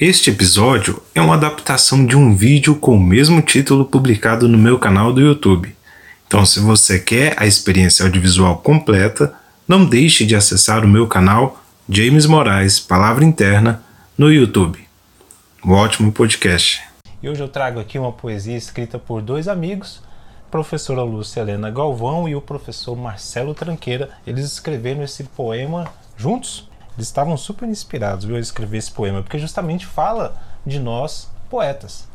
Este episódio é uma adaptação de um vídeo com o mesmo título publicado no meu canal do YouTube. Então, se você quer a experiência audiovisual completa, não deixe de acessar o meu canal James Moraes Palavra Interna no YouTube. Um ótimo podcast. E hoje eu trago aqui uma poesia escrita por dois amigos, a professora Lúcia Helena Galvão e o professor Marcelo Tranqueira. Eles escreveram esse poema juntos eles estavam super inspirados viu, a escrever esse poema, porque justamente fala de nós, poetas.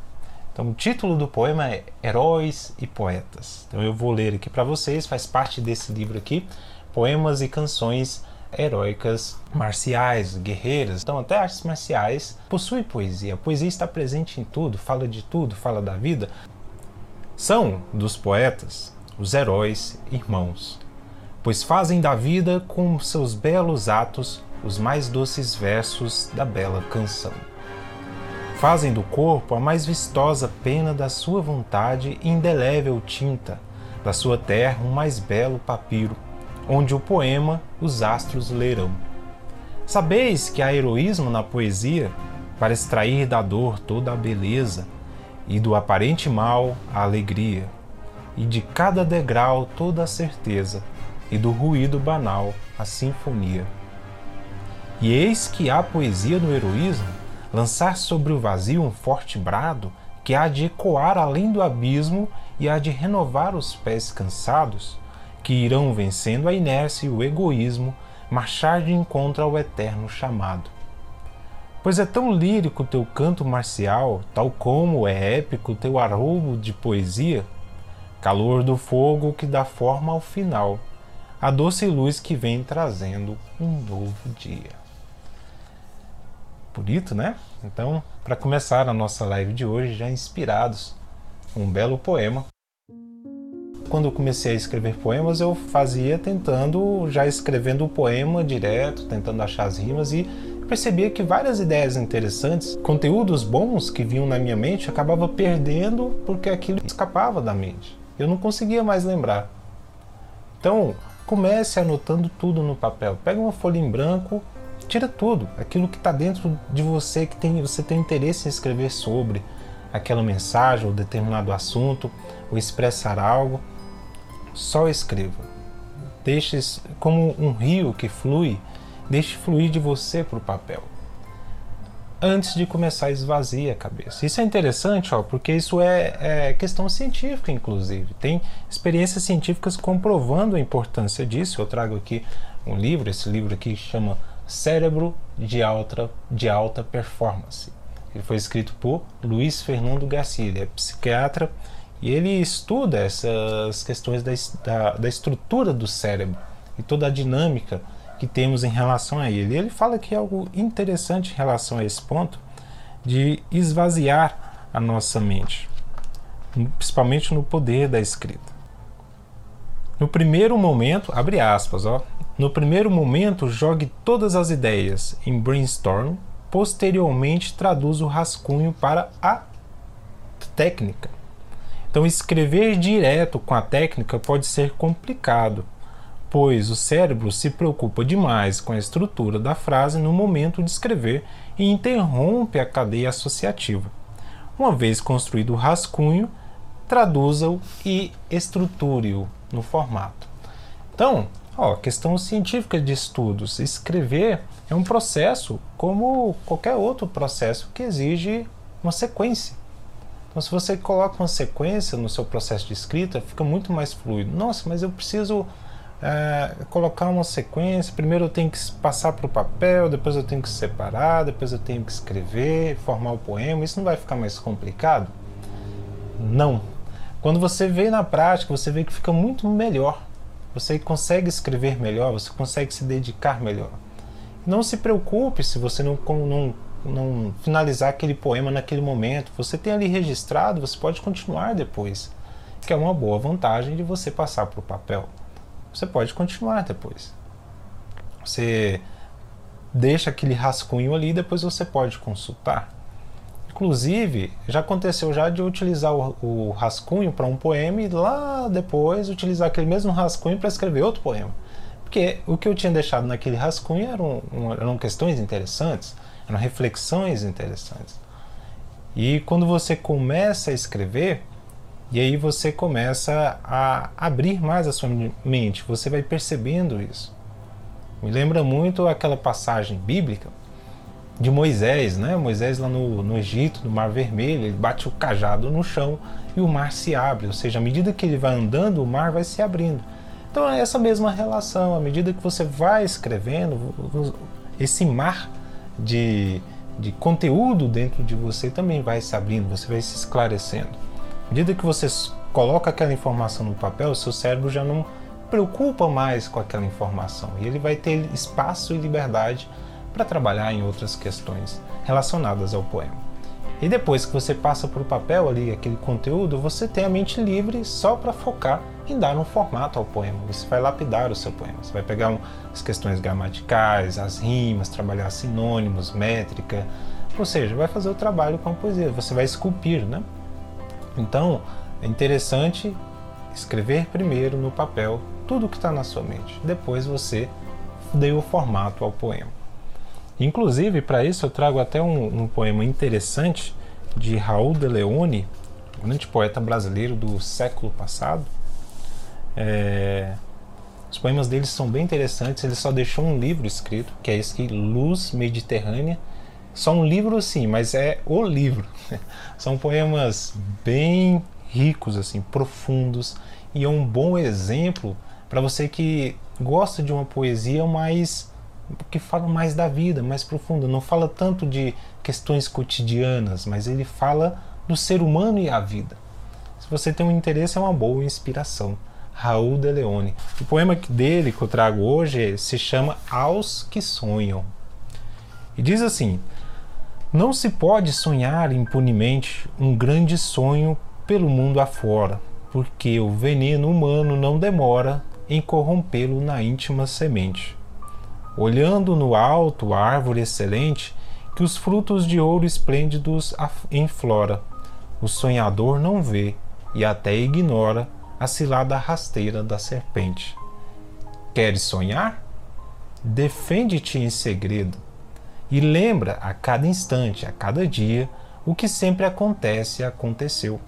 Então, o título do poema é Heróis e Poetas. Então, eu vou ler aqui para vocês, faz parte desse livro aqui, Poemas e Canções Heróicas Marciais, Guerreiras. Então, até artes marciais possuem poesia. A poesia está presente em tudo, fala de tudo, fala da vida. São dos poetas os heróis irmãos, pois fazem da vida com seus belos atos os mais doces versos da bela canção. Fazem do corpo a mais vistosa pena da sua vontade e indelével tinta, da sua terra um mais belo papiro, onde o poema os astros lerão. Sabeis que há heroísmo na poesia para extrair da dor toda a beleza, e do aparente mal a alegria, e de cada degrau toda a certeza, e do ruído banal a sinfonia. E eis que há poesia no heroísmo, lançar sobre o vazio um forte brado que há de ecoar além do abismo e há de renovar os pés cansados, que irão vencendo a inércia e o egoísmo, marchar de encontro ao eterno chamado. Pois é tão lírico teu canto marcial, tal como é épico teu arroubo de poesia, calor do fogo que dá forma ao final, a doce luz que vem trazendo um novo dia bonito, né? Então, para começar a nossa live de hoje, já inspirados, um belo poema. Quando eu comecei a escrever poemas, eu fazia tentando, já escrevendo o poema direto, tentando achar as rimas e percebia que várias ideias interessantes, conteúdos bons que vinham na minha mente, acabava perdendo porque aquilo escapava da mente. Eu não conseguia mais lembrar. Então, comece anotando tudo no papel. Pega uma folha em branco, tira tudo, aquilo que está dentro de você que tem, você tem interesse em escrever sobre aquela mensagem ou determinado assunto ou expressar algo, só escreva. Deixe como um rio que flui, deixe fluir de você para o papel. Antes de começar a esvaziar a cabeça. Isso é interessante, ó, porque isso é, é questão científica, inclusive. Tem experiências científicas comprovando a importância disso. Eu trago aqui um livro, esse livro aqui chama Cérebro de Alta, de alta Performance. Ele foi escrito por Luiz Fernando Garcia, ele é psiquiatra e ele estuda essas questões da, da, da estrutura do cérebro e toda a dinâmica que temos em relação a ele. Ele fala que é algo interessante em relação a esse ponto de esvaziar a nossa mente, principalmente no poder da escrita. No primeiro momento, abre aspas, ó, no primeiro momento, jogue todas as ideias em brainstorm, posteriormente traduz o rascunho para a técnica. Então, escrever direto com a técnica pode ser complicado, pois o cérebro se preocupa demais com a estrutura da frase no momento de escrever e interrompe a cadeia associativa. Uma vez construído o rascunho, traduza-o e estruture-o no formato. Então, Ó, questão científica de estudos. Escrever é um processo como qualquer outro processo que exige uma sequência. Então, se você coloca uma sequência no seu processo de escrita, fica muito mais fluido. Nossa, mas eu preciso é, colocar uma sequência. Primeiro eu tenho que passar para o papel, depois eu tenho que separar, depois eu tenho que escrever, formar o poema. Isso não vai ficar mais complicado? Não. Quando você vê na prática, você vê que fica muito melhor você consegue escrever melhor, você consegue se dedicar melhor. Não se preocupe se você não, não, não finalizar aquele poema naquele momento. Você tem ali registrado, você pode continuar depois, que é uma boa vantagem de você passar para o papel. Você pode continuar depois. Você deixa aquele rascunho ali, depois você pode consultar. Inclusive, já aconteceu já de utilizar o, o rascunho para um poema e lá depois utilizar aquele mesmo rascunho para escrever outro poema. Porque o que eu tinha deixado naquele rascunho eram, eram questões interessantes, eram reflexões interessantes. E quando você começa a escrever, e aí você começa a abrir mais a sua mente, você vai percebendo isso. Me lembra muito aquela passagem bíblica de Moisés, né? Moisés lá no, no Egito, no Mar Vermelho, ele bate o cajado no chão e o mar se abre, ou seja, à medida que ele vai andando, o mar vai se abrindo. Então é essa mesma relação, à medida que você vai escrevendo, esse mar de, de conteúdo dentro de você também vai se abrindo, você vai se esclarecendo. À medida que você coloca aquela informação no papel, o seu cérebro já não preocupa mais com aquela informação e ele vai ter espaço e liberdade para trabalhar em outras questões relacionadas ao poema. E depois que você passa para o papel ali aquele conteúdo, você tem a mente livre só para focar em dar um formato ao poema. Você vai lapidar o seu poema. Você vai pegar um, as questões gramaticais, as rimas, trabalhar sinônimos, métrica, ou seja, vai fazer o trabalho com a poesia. Você vai esculpir, né? Então é interessante escrever primeiro no papel tudo o que está na sua mente. Depois você deu o formato ao poema. Inclusive, para isso, eu trago até um, um, poema interessante de Raul de Leone, grande poeta brasileiro do século passado. É... Os poemas dele são bem interessantes. Ele só deixou um livro escrito, que é esse aqui, Luz Mediterrânea. Só um livro, sim, mas é o livro. São poemas bem ricos, assim, profundos e é um bom exemplo para você que gosta de uma poesia mais que fala mais da vida, mais profunda, não fala tanto de questões cotidianas, mas ele fala do ser humano e a vida. Se você tem um interesse, é uma boa inspiração. Raul de Leone. O poema dele que eu trago hoje se chama Aos que Sonham. E diz assim: Não se pode sonhar impunemente um grande sonho pelo mundo afora, porque o veneno humano não demora em corrompê-lo na íntima semente olhando no alto árvore excelente que os frutos de ouro esplêndidos enflora. O sonhador não vê e até ignora a cilada rasteira da serpente. Queres sonhar? Defende-te em segredo e lembra a cada instante, a cada dia, o que sempre acontece e aconteceu.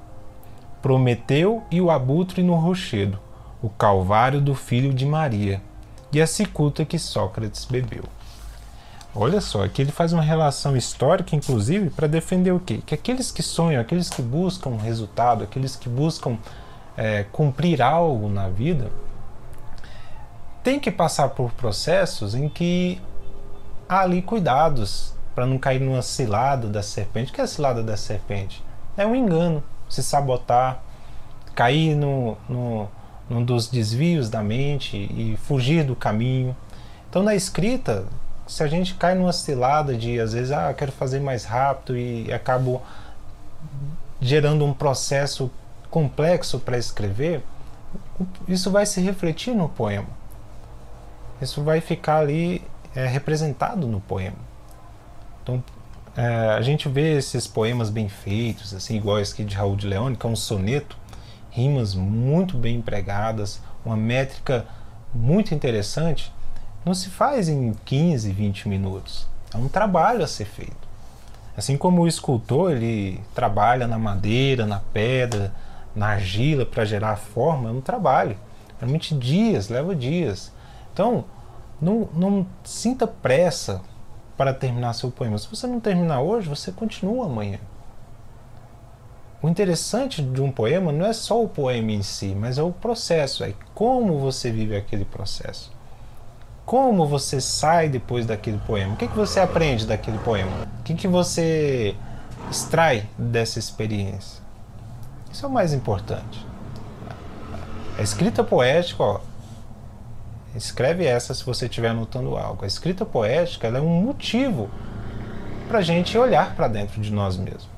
Prometeu e o abutre no rochedo, o calvário do filho de Maria e a cicuta que Sócrates bebeu. Olha só, aqui ele faz uma relação histórica, inclusive, para defender o quê? Que aqueles que sonham, aqueles que buscam um resultado, aqueles que buscam é, cumprir algo na vida, têm que passar por processos em que há ali cuidados para não cair numa cilada da serpente. O que é a cilada da serpente? É um engano, se sabotar, cair no, no, num dos desvios da mente e fugir do caminho. Então, na escrita, se a gente cai numa cilada de, às vezes, ah, quero fazer mais rápido e acabo gerando um processo complexo para escrever, isso vai se refletir no poema. Isso vai ficar ali é, representado no poema. Então, é, a gente vê esses poemas bem feitos, assim, igual esse aqui de Raul de Leone, que é um soneto, rimas muito bem empregadas, uma métrica muito interessante, não se faz em 15, 20 minutos. É um trabalho a ser feito. Assim como o escultor ele trabalha na madeira, na pedra, na argila para gerar forma, é um trabalho. Realmente dias, leva dias. Então, não, não sinta pressa para terminar seu poema. Se você não terminar hoje, você continua amanhã. O interessante de um poema não é só o poema em si, mas é o processo, é como você vive aquele processo. Como você sai depois daquele poema? O que, que você aprende daquele poema? O que, que você extrai dessa experiência? Isso é o mais importante. A escrita poética, ó, escreve essa se você estiver anotando algo. A escrita poética é um motivo para a gente olhar para dentro de nós mesmos.